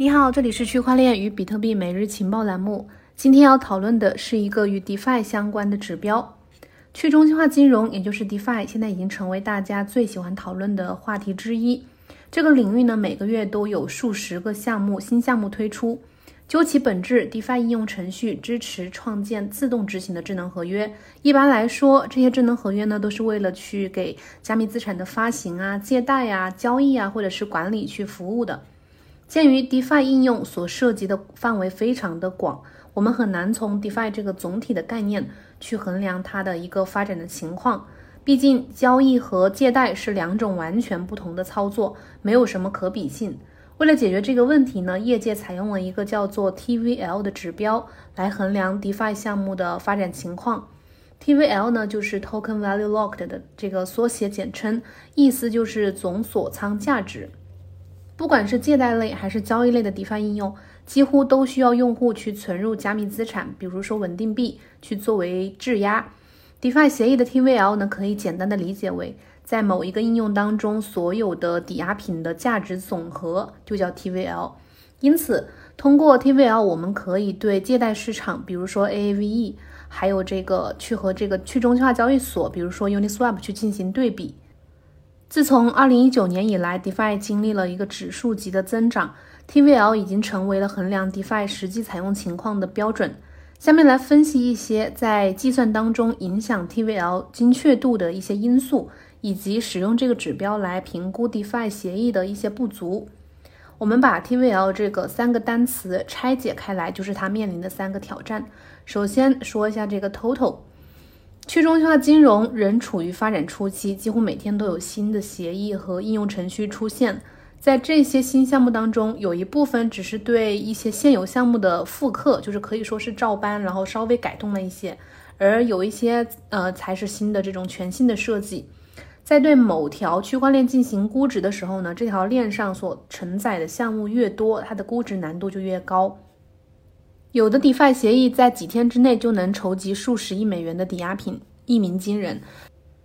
你好，这里是区块链与比特币每日情报栏目。今天要讨论的是一个与 DeFi 相关的指标。去中心化金融，也就是 DeFi，现在已经成为大家最喜欢讨论的话题之一。这个领域呢，每个月都有数十个项目新项目推出。究其本质，DeFi 应用程序支持创建自动执行的智能合约。一般来说，这些智能合约呢，都是为了去给加密资产的发行啊、借贷啊、交易啊，或者是管理去服务的。鉴于 DeFi 应用所涉及的范围非常的广，我们很难从 DeFi 这个总体的概念去衡量它的一个发展的情况。毕竟，交易和借贷是两种完全不同的操作，没有什么可比性。为了解决这个问题呢，业界采用了一个叫做 TVL 的指标来衡量 DeFi 项目的发展情况。TVL 呢，就是 Token Value Locked 的这个缩写简称，意思就是总锁仓价值。不管是借贷类还是交易类的 DeFi 应用，几乎都需要用户去存入加密资产，比如说稳定币，去作为质押。DeFi 协议的 TVL 呢，可以简单的理解为，在某一个应用当中，所有的抵押品的价值总和就叫 TVL。因此，通过 TVL，我们可以对借贷市场，比如说 Aave，还有这个去和这个去中心化交易所，比如说 Uniswap 去进行对比。自从二零一九年以来，DeFi 经历了一个指数级的增长，TVL 已经成为了衡量 DeFi 实际采用情况的标准。下面来分析一些在计算当中影响 TVL 精确度的一些因素，以及使用这个指标来评估 DeFi 协议的一些不足。我们把 TVL 这个三个单词拆解开来，就是它面临的三个挑战。首先说一下这个 Total。去中心化金融仍处于发展初期，几乎每天都有新的协议和应用程序出现。在这些新项目当中，有一部分只是对一些现有项目的复刻，就是可以说是照搬，然后稍微改动了一些；而有一些呃才是新的这种全新的设计。在对某条区块链进行估值的时候呢，这条链上所承载的项目越多，它的估值难度就越高。有的 DeFi 协议在几天之内就能筹集数十亿美元的抵押品，一鸣惊人。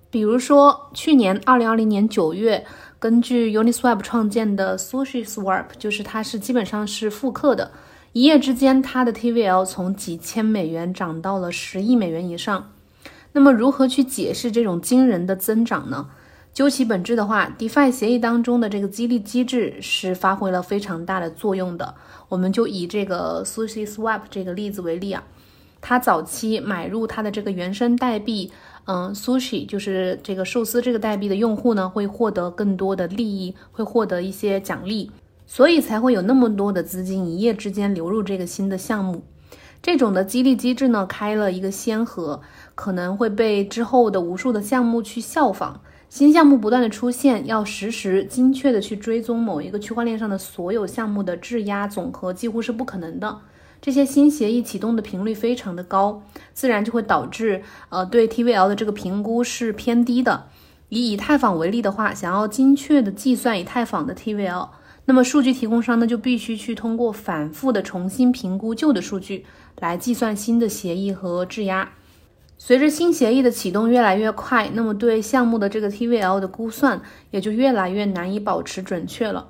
比如说，去年二零二零年九月，根据 Uniswap 创建的 SushiSwap，就是它是基本上是复刻的，一夜之间，它的 TVL 从几千美元涨到了十亿美元以上。那么，如何去解释这种惊人的增长呢？究其本质的话，DeFi 协议当中的这个激励机制是发挥了非常大的作用的。我们就以这个 SushiSwap 这个例子为例啊，它早期买入它的这个原生代币，嗯，Sushi 就是这个寿司这个代币的用户呢，会获得更多的利益，会获得一些奖励，所以才会有那么多的资金一夜之间流入这个新的项目。这种的激励机制呢，开了一个先河，可能会被之后的无数的项目去效仿。新项目不断的出现，要实时精确的去追踪某一个区块链上的所有项目的质押总和，几乎是不可能的。这些新协议启动的频率非常的高，自然就会导致呃对 TVL 的这个评估是偏低的。以以太坊为例的话，想要精确的计算以太坊的 TVL，那么数据提供商呢就必须去通过反复的重新评估旧的数据，来计算新的协议和质押。随着新协议的启动越来越快，那么对项目的这个 TVL 的估算也就越来越难以保持准确了。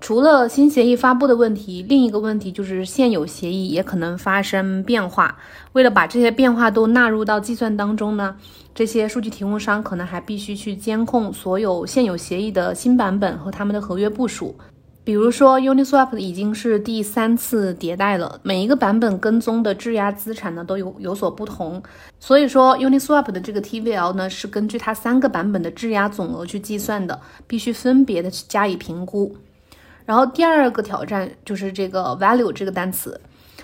除了新协议发布的问题，另一个问题就是现有协议也可能发生变化。为了把这些变化都纳入到计算当中呢，这些数据提供商可能还必须去监控所有现有协议的新版本和他们的合约部署。比如说，Uniswap 已经是第三次迭代了，每一个版本跟踪的质押资产呢都有有所不同，所以说 Uniswap 的这个 TVL 呢是根据它三个版本的质押总额去计算的，必须分别的去加以评估。然后第二个挑战就是这个 value 这个单词，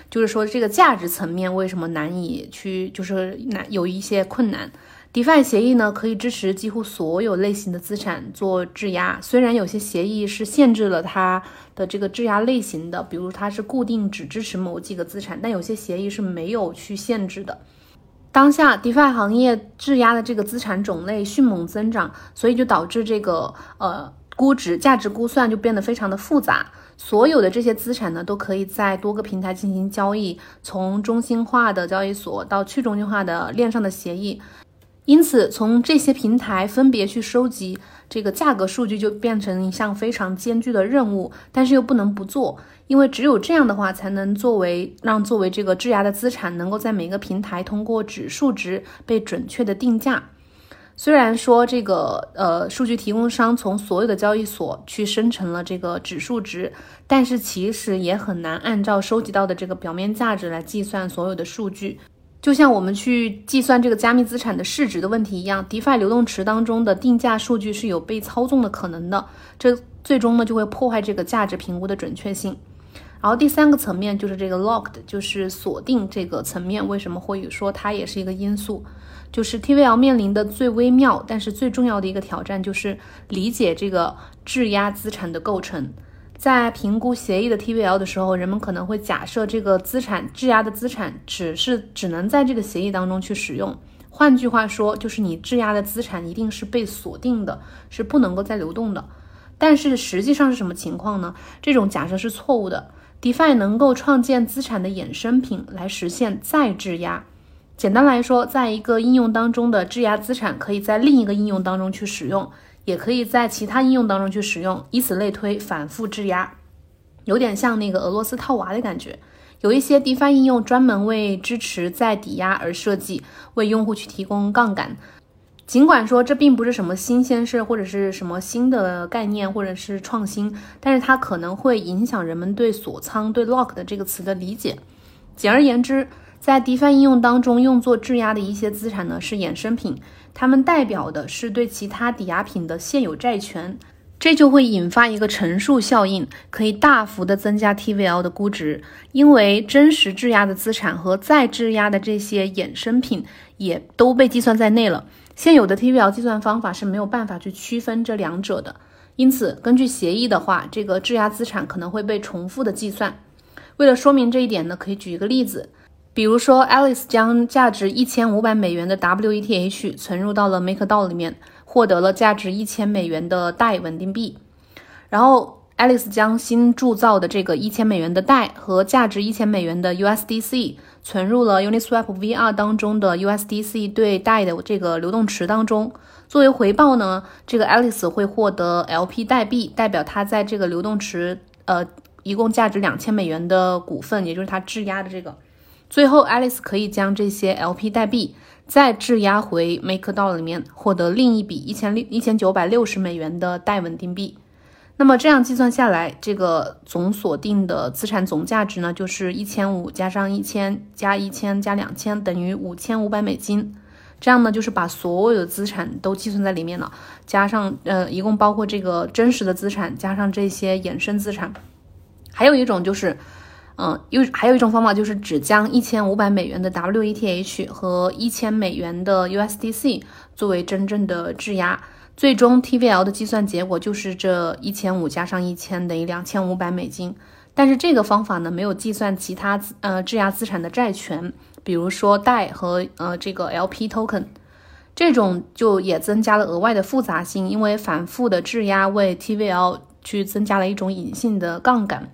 就是说这个价值层面为什么难以去，就是难有一些困难。DeFi 协议呢，可以支持几乎所有类型的资产做质押。虽然有些协议是限制了它的这个质押类型的，比如它是固定只支持某几个资产，但有些协议是没有去限制的。当下 DeFi 行业质押的这个资产种类迅猛增长，所以就导致这个呃估值价值估算就变得非常的复杂。所有的这些资产呢，都可以在多个平台进行交易，从中心化的交易所到去中心化的链上的协议。因此，从这些平台分别去收集这个价格数据，就变成一项非常艰巨的任务，但是又不能不做，因为只有这样的话，才能作为让作为这个质押的资产，能够在每个平台通过指数值被准确的定价。虽然说这个呃数据提供商从所有的交易所去生成了这个指数值，但是其实也很难按照收集到的这个表面价值来计算所有的数据。就像我们去计算这个加密资产的市值的问题一样，DeFi 流动池当中的定价数据是有被操纵的可能的，这最终呢就会破坏这个价值评估的准确性。然后第三个层面就是这个 locked，就是锁定这个层面，为什么会说它也是一个因素？就是 TVL 面临的最微妙但是最重要的一个挑战，就是理解这个质押资产的构成。在评估协议的 TVL 的时候，人们可能会假设这个资产质押的资产只是只能在这个协议当中去使用。换句话说，就是你质押的资产一定是被锁定的，是不能够再流动的。但是实际上是什么情况呢？这种假设是错误的。DeFi 能够创建资产的衍生品来实现再质押。简单来说，在一个应用当中的质押资产可以在另一个应用当中去使用。也可以在其他应用当中去使用，以此类推，反复质押，有点像那个俄罗斯套娃的感觉。有一些 DeFi 应用专门为支持再抵押而设计，为用户去提供杠杆。尽管说这并不是什么新鲜事，或者是什么新的概念，或者是创新，但是它可能会影响人们对锁仓、对 lock 的这个词的理解。简而言之，在 DeFi 应用当中用作质押的一些资产呢，是衍生品。它们代表的是对其他抵押品的现有债权，这就会引发一个乘数效应，可以大幅的增加 TVL 的估值，因为真实质押的资产和再质押的这些衍生品也都被计算在内了。现有的 TVL 计算方法是没有办法去区分这两者的，因此根据协议的话，这个质押资产可能会被重复的计算。为了说明这一点呢，可以举一个例子。比如说，Alice 将价值一千五百美元的 WETH 存入到了 MakerDAO 里面，获得了价值一千美元的代稳定币。然后，Alice 将新铸造的这个一千美元的代和价值一千美元的 USDC 存入了 Uniswap VR 当中的 USDC 对代的这个流动池当中。作为回报呢，这个 Alice 会获得 LP 代币，代表他在这个流动池呃一共价值两千美元的股份，也就是他质押的这个。最后，Alice 可以将这些 LP 代币再质押回 MakerDAO 里面，获得另一笔一千六一千九百六十美元的代稳定币。那么这样计算下来，这个总锁定的资产总价值呢，就是一千五加上一千加一千加两千等于五千五百美金。这样呢，就是把所有的资产都计算在里面了，加上呃，一共包括这个真实的资产，加上这些衍生资产。还有一种就是。嗯，又还有一种方法，就是只将一千五百美元的 WETH 和一千美元的 USDC 作为真正的质押，最终 TVL 的计算结果就是这一千五加上一千等于两千五百美金。但是这个方法呢，没有计算其他呃质押资产的债权，比如说贷和呃这个 LP token，这种就也增加了额外的复杂性，因为反复的质押为 TVL 去增加了一种隐性的杠杆。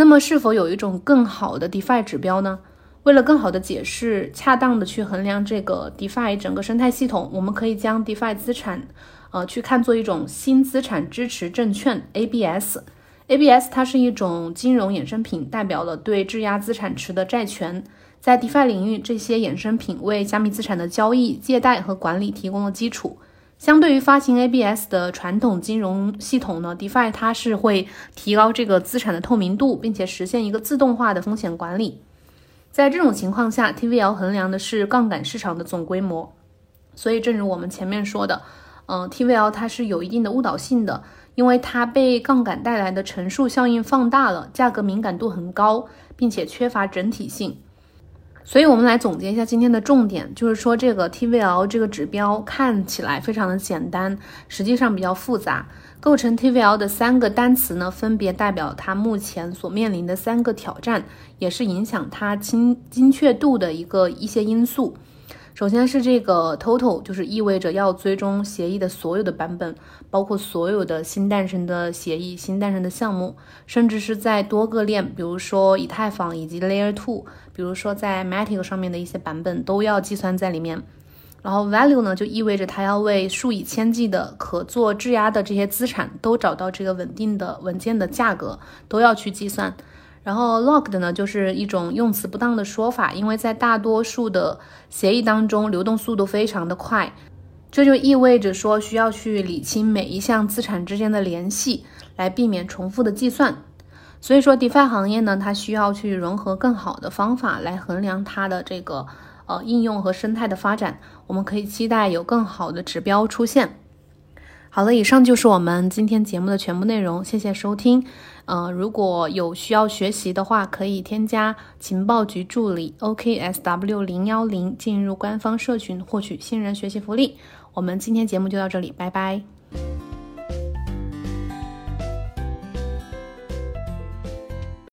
那么，是否有一种更好的 DeFi 指标呢？为了更好的解释、恰当的去衡量这个 DeFi 整个生态系统，我们可以将 DeFi 资产，呃，去看作一种新资产支持证券 （ABS）。ABS 它是一种金融衍生品，代表了对质押资产池的债权。在 DeFi 领域，这些衍生品为加密资产的交易、借贷和管理提供了基础。相对于发行 ABS 的传统金融系统呢，DeFi 它是会提高这个资产的透明度，并且实现一个自动化的风险管理。在这种情况下，TVL 衡量的是杠杆市场的总规模。所以，正如我们前面说的，嗯，TVL 它是有一定的误导性的，因为它被杠杆带来的乘数效应放大了，价格敏感度很高，并且缺乏整体性。所以，我们来总结一下今天的重点，就是说，这个 TVL 这个指标看起来非常的简单，实际上比较复杂。构成 TVL 的三个单词呢，分别代表它目前所面临的三个挑战，也是影响它精精确度的一个一些因素。首先是这个 total，就是意味着要追踪协议的所有的版本，包括所有的新诞生的协议、新诞生的项目，甚至是在多个链，比如说以太坊以及 Layer Two，比如说在 Matic 上面的一些版本都要计算在里面。然后 value 呢，就意味着它要为数以千计的可做质押的这些资产都找到这个稳定的稳健的价格，都要去计算。然后 locked 呢，就是一种用词不当的说法，因为在大多数的协议当中，流动速度非常的快，这就意味着说需要去理清每一项资产之间的联系，来避免重复的计算。所以说，DeFi 行业呢，它需要去融合更好的方法来衡量它的这个。呃，应用和生态的发展，我们可以期待有更好的指标出现。好了，以上就是我们今天节目的全部内容，谢谢收听。呃，如果有需要学习的话，可以添加情报局助理 OKSW 零幺零进入官方社群获取新人学习福利。我们今天节目就到这里，拜拜。